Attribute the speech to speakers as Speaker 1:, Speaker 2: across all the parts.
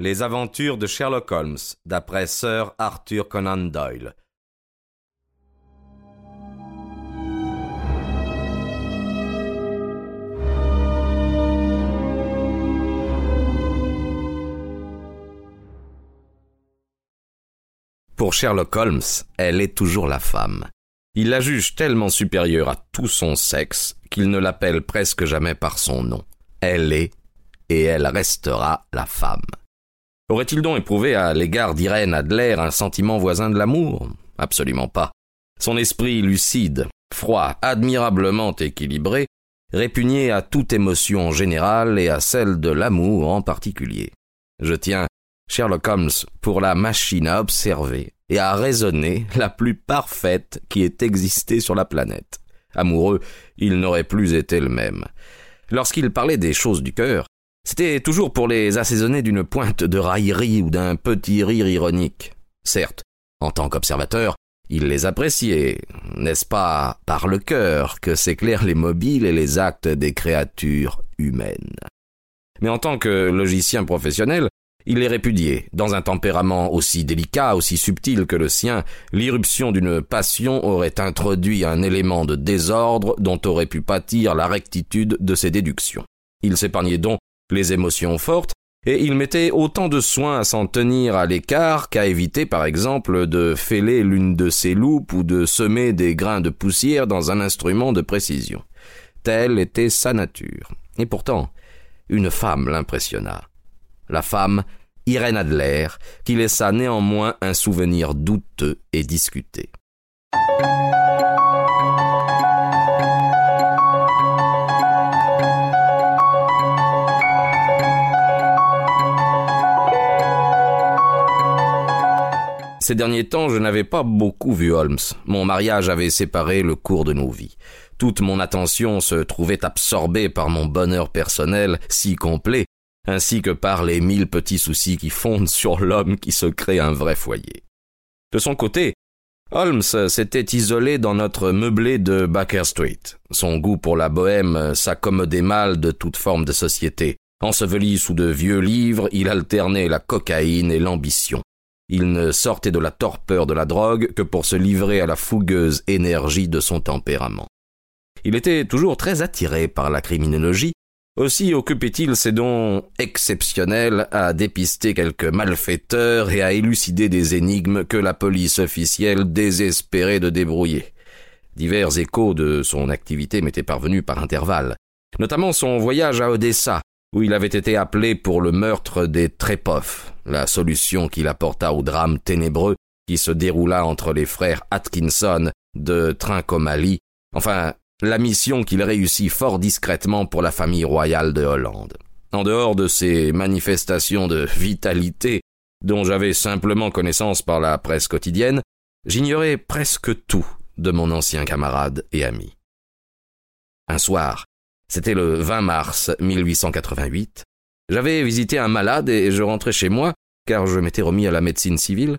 Speaker 1: Les aventures de Sherlock Holmes, d'après Sir Arthur Conan Doyle. Pour Sherlock Holmes, elle est toujours la femme. Il la juge tellement supérieure à tout son sexe qu'il ne l'appelle presque jamais par son nom. Elle est, et elle restera la femme. Aurait-il donc éprouvé à l'égard d'Irène Adler un sentiment voisin de l'amour? Absolument pas. Son esprit lucide, froid, admirablement équilibré, répugnait à toute émotion en général et à celle de l'amour en particulier. Je tiens Sherlock Holmes pour la machine à observer et à raisonner la plus parfaite qui ait existé sur la planète. Amoureux, il n'aurait plus été le même. Lorsqu'il parlait des choses du cœur, c'était toujours pour les assaisonner d'une pointe de raillerie ou d'un petit rire ironique. Certes, en tant qu'observateur, il les appréciait, n'est-ce pas par le cœur que s'éclairent les mobiles et les actes des créatures humaines. Mais en tant que logicien professionnel, il les répudiait. Dans un tempérament aussi délicat, aussi subtil que le sien, l'irruption d'une passion aurait introduit un élément de désordre dont aurait pu pâtir la rectitude de ses déductions. Il s'épargnait donc les émotions fortes, et il mettait autant de soin à s'en tenir à l'écart qu'à éviter, par exemple, de fêler l'une de ses loupes ou de semer des grains de poussière dans un instrument de précision. Telle était sa nature. Et pourtant, une femme l'impressionna. La femme, Irène Adler, qui laissa néanmoins un souvenir douteux et discuté. Ces derniers temps, je n'avais pas beaucoup vu Holmes. Mon mariage avait séparé le cours de nos vies. Toute mon attention se trouvait absorbée par mon bonheur personnel si complet, ainsi que par les mille petits soucis qui fondent sur l'homme qui se crée un vrai foyer. De son côté, Holmes s'était isolé dans notre meublé de Baker Street. Son goût pour la bohème s'accommodait mal de toute forme de société. Enseveli sous de vieux livres, il alternait la cocaïne et l'ambition. Il ne sortait de la torpeur de la drogue que pour se livrer à la fougueuse énergie de son tempérament. Il était toujours très attiré par la criminologie, aussi occupait-il ses dons exceptionnels à dépister quelques malfaiteurs et à élucider des énigmes que la police officielle désespérait de débrouiller. Divers échos de son activité m'étaient parvenus par intervalles, notamment son voyage à Odessa, où il avait été appelé pour le meurtre des Trepov, la solution qu'il apporta au drame ténébreux qui se déroula entre les frères Atkinson de Trincomalee, enfin, la mission qu'il réussit fort discrètement pour la famille royale de Hollande. En dehors de ces manifestations de vitalité dont j'avais simplement connaissance par la presse quotidienne, j'ignorais presque tout de mon ancien camarade et ami. Un soir, c'était le 20 mars 1888. J'avais visité un malade et je rentrais chez moi, car je m'étais remis à la médecine civile,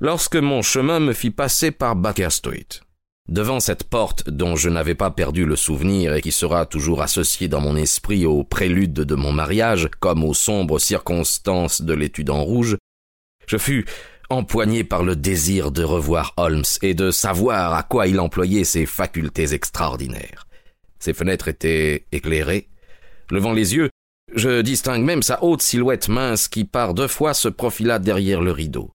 Speaker 1: lorsque mon chemin me fit passer par Baker Street. Devant cette porte dont je n'avais pas perdu le souvenir et qui sera toujours associée dans mon esprit au prélude de mon mariage comme aux sombres circonstances de l'étude en rouge, je fus empoigné par le désir de revoir Holmes et de savoir à quoi il employait ses facultés extraordinaires. Ses fenêtres étaient éclairées. Levant les yeux, je distingue même sa haute silhouette mince qui par deux fois se profila derrière le rideau.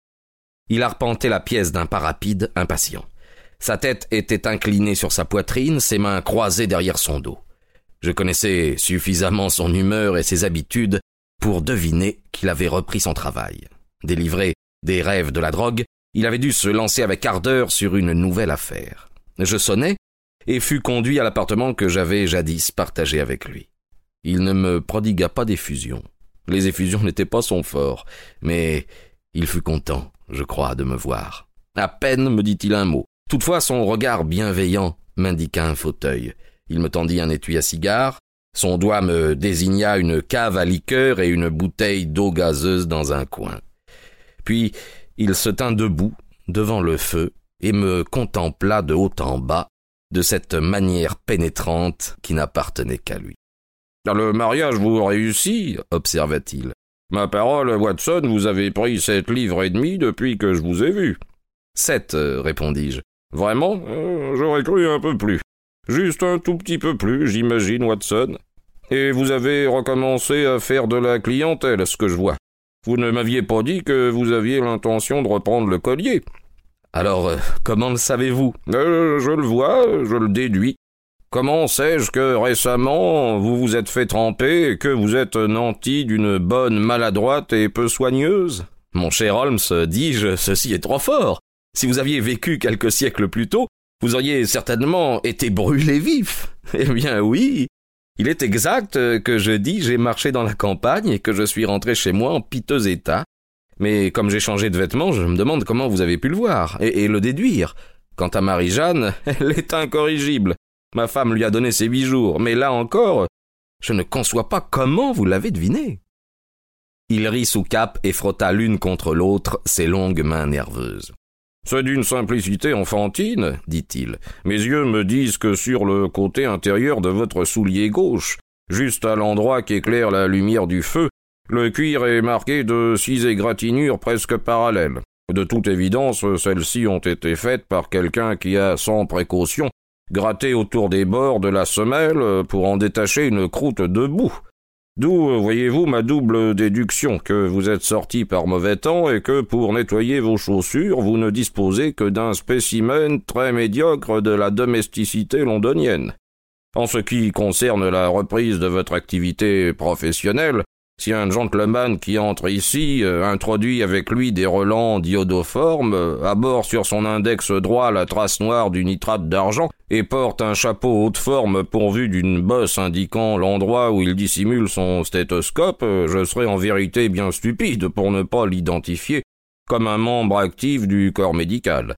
Speaker 1: Il arpentait la pièce d'un pas rapide, impatient. Sa tête était inclinée sur sa poitrine, ses mains croisées derrière son dos. Je connaissais suffisamment son humeur et ses habitudes pour deviner qu'il avait repris son travail. Délivré des rêves de la drogue, il avait dû se lancer avec ardeur sur une nouvelle affaire. Je sonnai, et fut conduit à l'appartement que j'avais jadis partagé avec lui. Il ne me prodigua pas d'effusion. Les effusions n'étaient pas son fort, mais il fut content, je crois, de me voir. À peine me dit-il un mot. Toutefois, son regard bienveillant m'indiqua un fauteuil. Il me tendit un étui à cigare, son doigt me désigna une cave à liqueur et une bouteille d'eau gazeuse dans un coin. Puis il se tint debout, devant le feu, et me contempla de haut en bas, de cette manière pénétrante qui n'appartenait qu'à lui. Le mariage vous réussit, observa-t-il.
Speaker 2: Ma parole, Watson, vous avez pris sept livres et demi depuis que je vous ai vu.
Speaker 1: Sept, euh, répondis-je.
Speaker 2: Vraiment? Euh, J'aurais cru un peu plus. Juste un tout petit peu plus, j'imagine, Watson. Et vous avez recommencé à faire de la clientèle, ce que je vois. Vous ne m'aviez pas dit que vous aviez l'intention de reprendre le collier.
Speaker 1: Alors, euh, comment le savez-vous?
Speaker 2: Euh, Je le vois, je le déduis. Comment sais-je que récemment vous vous êtes fait tremper et que vous êtes nanti d'une bonne maladroite et peu soigneuse?
Speaker 1: Mon cher Holmes, dis-je, ceci est trop fort. Si vous aviez vécu quelques siècles plus tôt, vous auriez certainement été brûlé vif. Eh bien oui. Il est exact que je dis j'ai marché dans la campagne et que je suis rentré chez moi en piteux état. Mais comme j'ai changé de vêtements, je me demande comment vous avez pu le voir et, le déduire. Quant à Marie-Jeanne, elle est incorrigible. Ma femme lui a donné ses huit jours, mais là encore, je ne conçois pas comment vous l'avez deviné. Il rit sous cap et frotta l'une contre l'autre ses longues mains nerveuses.
Speaker 2: C'est d'une simplicité enfantine, dit-il. Mes yeux me disent que sur le côté intérieur de votre soulier gauche, juste à l'endroit qu'éclaire la lumière du feu, le cuir est marqué de six égratignures presque parallèles. De toute évidence, celles-ci ont été faites par quelqu'un qui a, sans précaution, gratté autour des bords de la semelle pour en détacher une croûte de boue. D'où, voyez-vous, ma double déduction que vous êtes sorti par mauvais temps et que pour nettoyer vos chaussures, vous ne disposez que d'un spécimen très médiocre de la domesticité londonienne. En ce qui concerne la reprise de votre activité professionnelle, si un gentleman qui entre ici euh, introduit avec lui des relents d'iodoforme, euh, aborde sur son index droit la trace noire du nitrate d'argent et porte un chapeau haute forme pourvu d'une bosse indiquant l'endroit où il dissimule son stéthoscope, euh, je serais en vérité bien stupide pour ne pas l'identifier comme un membre actif du corps médical.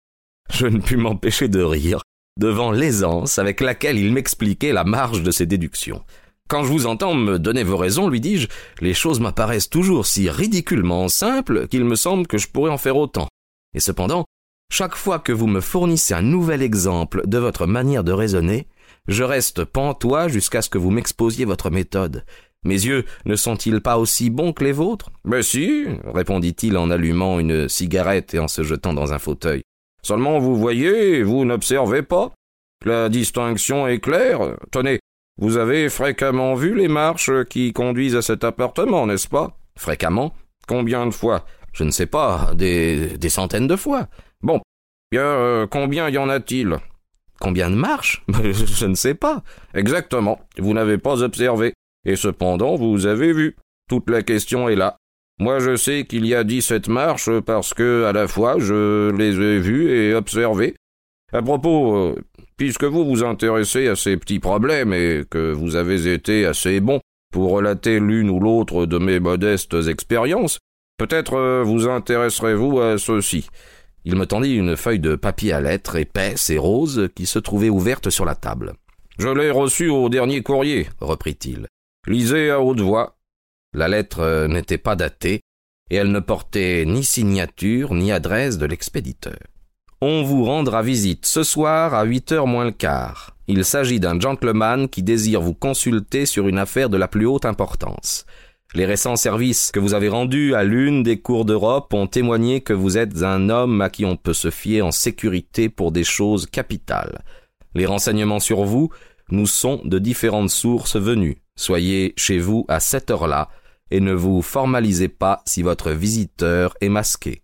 Speaker 1: Je ne pus m'empêcher de rire devant l'aisance avec laquelle il m'expliquait la marge de ses déductions. Quand je vous entends me donner vos raisons, lui dis-je, les choses m'apparaissent toujours si ridiculement simples qu'il me semble que je pourrais en faire autant. Et cependant, chaque fois que vous me fournissez un nouvel exemple de votre manière de raisonner, je reste pantois jusqu'à ce que vous m'exposiez votre méthode. Mes yeux ne sont-ils pas aussi bons que les vôtres?
Speaker 2: Mais si, répondit-il en allumant une cigarette et en se jetant dans un fauteuil. Seulement vous voyez, vous n'observez pas. La distinction est claire. Tenez, vous avez fréquemment vu les marches qui conduisent à cet appartement, n'est-ce pas?
Speaker 1: Fréquemment?
Speaker 2: Combien de fois?
Speaker 1: Je ne sais pas, des, des centaines de fois.
Speaker 2: Bon, bien, euh, combien y en a-t-il?
Speaker 1: Combien de marches? Je ne sais pas.
Speaker 2: Exactement, vous n'avez pas observé. Et cependant, vous avez vu. Toute la question est là. Moi, je sais qu'il y a dix-sept marches parce que, à la fois, je les ai vues et observées. À propos, euh, puisque vous vous intéressez à ces petits problèmes et que vous avez été assez bon pour relater l'une ou l'autre de mes modestes expériences, peut-être euh, vous intéresserez-vous à ceci.
Speaker 1: Il me tendit une feuille de papier à lettres épaisse et rose qui se trouvait ouverte sur la table.
Speaker 2: Je l'ai reçue au dernier courrier, reprit-il. Lisez à haute voix.
Speaker 1: La lettre n'était pas datée, et elle ne portait ni signature ni adresse de l'expéditeur. On vous rendra visite ce soir à huit heures moins le quart. Il s'agit d'un gentleman qui désire vous consulter sur une affaire de la plus haute importance. Les récents services que vous avez rendus à l'une des cours d'Europe ont témoigné que vous êtes un homme à qui on peut se fier en sécurité pour des choses capitales. Les renseignements sur vous nous sont de différentes sources venues. Soyez chez vous à cette heure-là et ne vous formalisez pas si votre visiteur est masqué.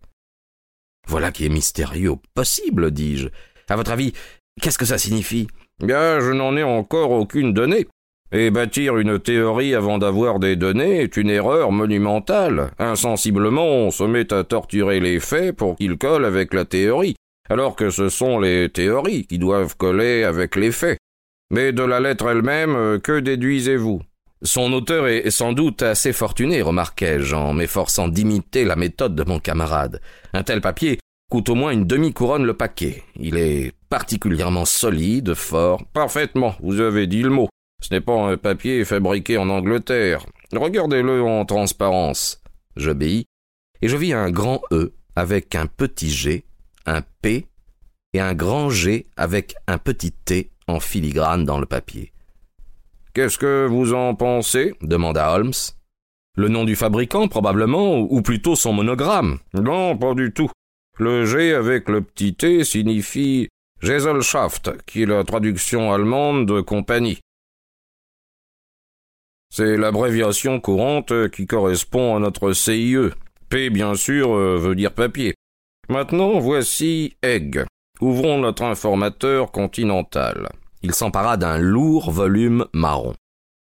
Speaker 2: Voilà qui est mystérieux possible, dis-je.
Speaker 1: À votre avis, qu'est-ce que ça signifie?
Speaker 2: Bien, je n'en ai encore aucune donnée. Et bâtir une théorie avant d'avoir des données est une erreur monumentale. Insensiblement, on se met à torturer les faits pour qu'ils collent avec la théorie, alors que ce sont les théories qui doivent coller avec les faits. Mais de la lettre elle-même, que déduisez-vous?
Speaker 1: Son auteur est sans doute assez fortuné, remarquai-je, en m'efforçant d'imiter la méthode de mon camarade. Un tel papier coûte au moins une demi-couronne le paquet. Il est particulièrement solide, fort.
Speaker 2: Parfaitement, vous avez dit le mot. Ce n'est pas un papier fabriqué en Angleterre. Regardez-le en transparence.
Speaker 1: J'obéis, et je vis un grand E avec un petit G, un P et un grand G avec un petit T en filigrane dans le papier.
Speaker 2: Qu'est-ce que vous en pensez
Speaker 1: demanda Holmes. Le nom du fabricant, probablement, ou plutôt son monogramme.
Speaker 2: Non, pas du tout. Le G avec le petit T signifie Gesellschaft, qui est la traduction allemande de compagnie. C'est l'abréviation courante qui correspond à notre CIE. P, bien sûr, veut dire papier. Maintenant, voici Egg. Ouvrons notre informateur continental.
Speaker 1: Il s'empara d'un lourd volume marron.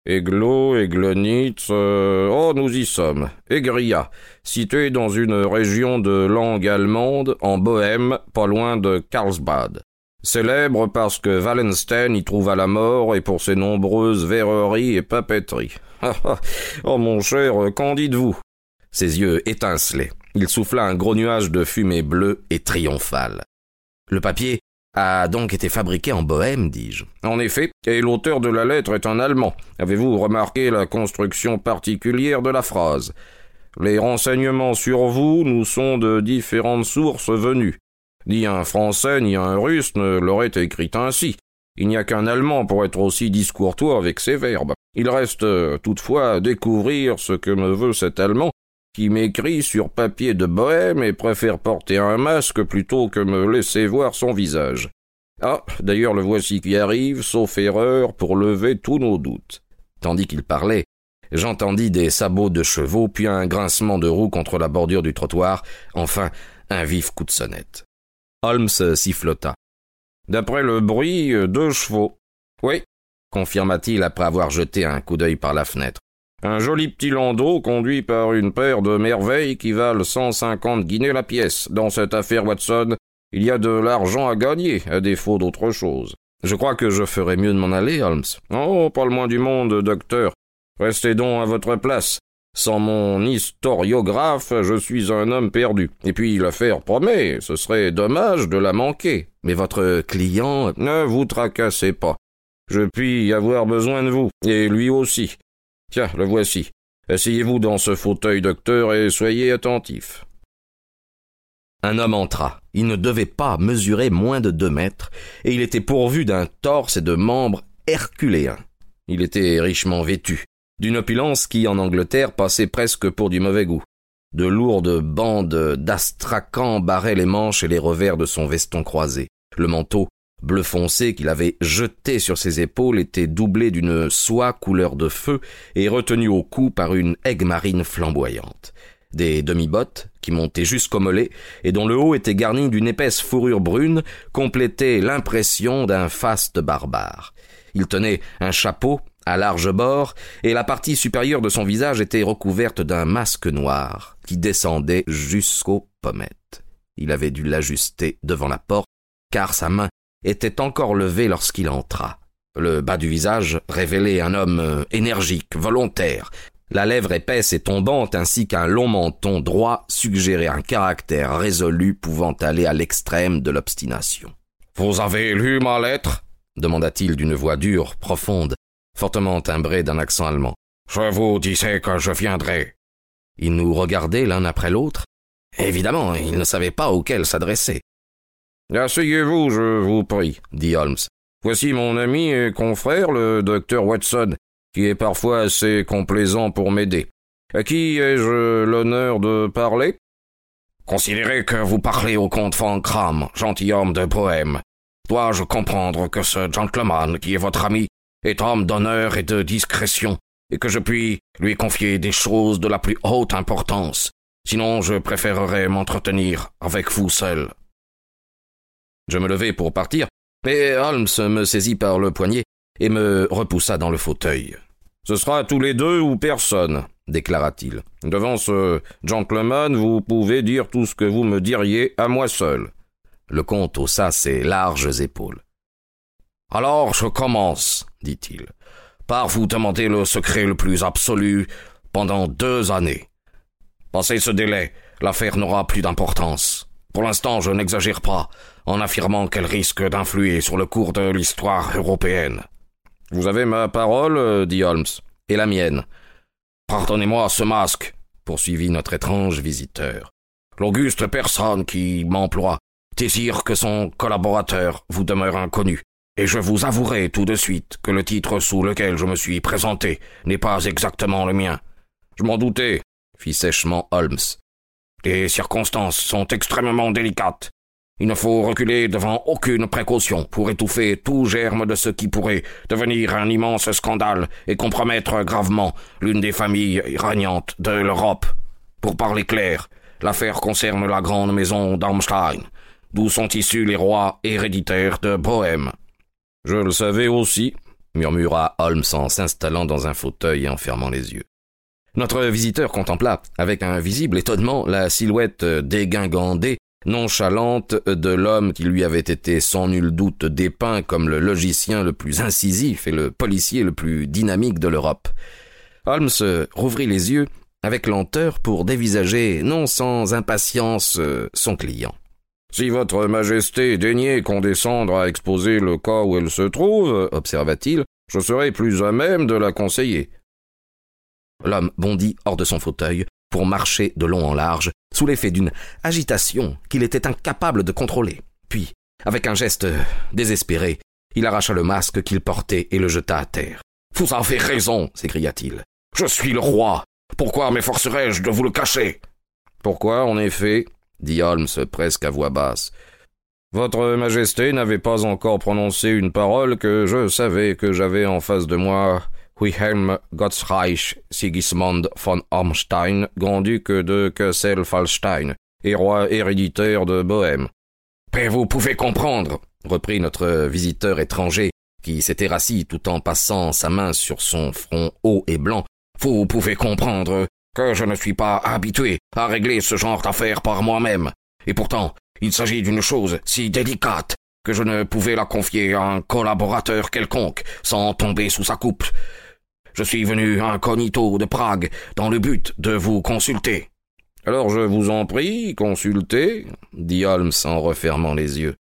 Speaker 2: Eglo, Eglonitz, euh, oh, nous y sommes. Egria, situé dans une région de langue allemande, en Bohême, pas loin de Karlsbad. Célèbre parce que Wallenstein y trouva la mort et pour ses nombreuses verreries et papeteries. oh mon cher, qu'en dites-vous?
Speaker 1: Ses yeux étincelaient. Il souffla un gros nuage de fumée bleue et triomphale. Le papier a donc été fabriqué en Bohême, dis-je.
Speaker 2: En effet, et l'auteur de la lettre est un Allemand. Avez-vous remarqué la construction particulière de la phrase? Les renseignements sur vous nous sont de différentes sources venues. Ni un Français ni un Russe ne l'aurait écrit ainsi. Il n'y a qu'un Allemand pour être aussi discourtois avec ses verbes. Il reste euh, toutefois à découvrir ce que me veut cet Allemand qui m'écrit sur papier de bohème et préfère porter un masque plutôt que me laisser voir son visage. Ah, d'ailleurs le voici qui arrive, sauf erreur, pour lever tous nos doutes.
Speaker 1: Tandis qu'il parlait, j'entendis des sabots de chevaux, puis un grincement de roues contre la bordure du trottoir, enfin un vif coup de sonnette. Holmes sifflota.
Speaker 2: D'après le bruit, deux chevaux.
Speaker 1: Oui, confirma-t-il après avoir jeté un coup d'œil par la fenêtre.
Speaker 2: Un joli petit landau conduit par une paire de merveilles qui valent cent cinquante guinées la pièce. Dans cette affaire Watson, il y a de l'argent à gagner, à défaut d'autre chose.
Speaker 1: Je crois que je ferais mieux de m'en aller, Holmes.
Speaker 2: Oh, pas le moins du monde, docteur. Restez donc à votre place. Sans mon historiographe, je suis un homme perdu. Et puis l'affaire promet, ce serait dommage de la manquer.
Speaker 1: Mais votre client.
Speaker 2: Ne vous tracassez pas. Je puis avoir besoin de vous, et lui aussi. Tiens, le voici. Asseyez-vous dans ce fauteuil, docteur, et soyez attentif.
Speaker 1: Un homme entra. Il ne devait pas mesurer moins de deux mètres, et il était pourvu d'un torse et de membres herculéens. Il était richement vêtu d'une opulence qui, en Angleterre, passait presque pour du mauvais goût. De lourdes bandes d'astracan barraient les manches et les revers de son veston croisé. Le manteau, bleu foncé qu'il avait jeté sur ses épaules, était doublé d'une soie couleur de feu et retenu au cou par une aigue marine flamboyante. Des demi-bottes, qui montaient jusqu'au mollet, et dont le haut était garni d'une épaisse fourrure brune, complétaient l'impression d'un faste barbare. Il tenait un chapeau à large bord, et la partie supérieure de son visage était recouverte d'un masque noir qui descendait jusqu'aux pommettes. Il avait dû l'ajuster devant la porte, car sa main était encore levée lorsqu'il entra. Le bas du visage révélait un homme euh, énergique, volontaire. La lèvre épaisse et tombante ainsi qu'un long menton droit suggéraient un caractère résolu pouvant aller à l'extrême de l'obstination.
Speaker 2: Vous avez lu ma lettre?
Speaker 1: demanda-t-il d'une voix dure, profonde, fortement timbré d'un accent allemand.
Speaker 2: Je vous disais que je viendrais.
Speaker 1: Ils nous regardaient l'un après l'autre. Évidemment, ils ne savaient pas auquel s'adresser.
Speaker 2: Asseyez-vous, je vous prie, dit Holmes. Voici mon ami et confrère, le docteur Watson, qui est parfois assez complaisant pour m'aider. À qui ai-je l'honneur de parler? Considérez que vous parlez au comte Van Kram, gentilhomme de Bohême. Dois-je comprendre que ce gentleman, qui est votre ami, est homme d'honneur et de discrétion, et que je puis lui confier des choses de la plus haute importance? Sinon, je préférerais m'entretenir avec vous seul.
Speaker 1: Je me levai pour partir, mais Holmes me saisit par le poignet et me repoussa dans le fauteuil.
Speaker 2: Ce sera tous les deux ou personne, déclara-t-il. Devant ce gentleman, vous pouvez dire tout ce que vous me diriez à moi seul.
Speaker 1: Le comte haussa ses larges épaules.
Speaker 2: Alors je commence, dit-il, par vous demander le secret le plus absolu pendant deux années. Passé ce délai, l'affaire n'aura plus d'importance. Pour l'instant, je n'exagère pas en affirmant qu'elle risque d'influer sur le cours de l'histoire européenne. Vous avez ma parole, dit Holmes, et la mienne. Pardonnez-moi ce masque, poursuivit notre étrange visiteur. L'auguste personne qui m'emploie désire que son collaborateur vous demeure inconnu et je vous avouerai tout de suite que le titre sous lequel je me suis présenté n'est pas exactement le mien. Je m'en doutais,
Speaker 1: fit sèchement Holmes.
Speaker 2: Les circonstances sont extrêmement délicates. Il ne faut reculer devant aucune précaution pour étouffer tout germe de ce qui pourrait devenir un immense scandale et compromettre gravement l'une des familles régnantes de l'Europe. Pour parler clair, l'affaire concerne la grande maison d'Armstein, d'où sont issus les rois héréditaires de Bohême.
Speaker 1: Je le savais aussi, murmura Holmes en s'installant dans un fauteuil et en fermant les yeux. Notre visiteur contempla, avec un visible étonnement, la silhouette dégingandée nonchalante de l'homme qui lui avait été sans nul doute dépeint comme le logicien le plus incisif et le policier le plus dynamique de l'Europe. Holmes rouvrit les yeux avec lenteur pour dévisager non sans impatience son client.
Speaker 2: Si votre majesté daignait condescendre à exposer le cas où elle se trouve, observa-t-il, je serais plus à même de la conseiller.
Speaker 1: L'homme bondit hors de son fauteuil, pour marcher de long en large, sous l'effet d'une agitation qu'il était incapable de contrôler. Puis, avec un geste désespéré, il arracha le masque qu'il portait et le jeta à terre.
Speaker 2: Vous avez raison, s'écria-t-il. Je suis le roi. Pourquoi m'efforcerais-je de vous le cacher?
Speaker 1: Pourquoi, en effet dit Holmes presque à voix basse.
Speaker 2: Votre Majesté n'avait pas encore prononcé une parole que je savais que j'avais en face de moi Wilhelm Gottsreich Sigismund von Ormstein, grand-duc de Kessel-Falstein, et roi héréditaire de Bohême.
Speaker 1: Mais vous pouvez comprendre, reprit notre visiteur étranger, qui s'était rassis tout en passant sa main sur son front haut et blanc.
Speaker 2: Vous pouvez comprendre que je ne suis pas habitué à régler ce genre d'affaires par moi-même. Et pourtant, il s'agit d'une chose si délicate que je ne pouvais la confier à un collaborateur quelconque sans tomber sous sa coupe. Je suis venu incognito de Prague dans le but de vous consulter.
Speaker 1: Alors je vous en prie, consultez, dit Holmes en refermant les yeux.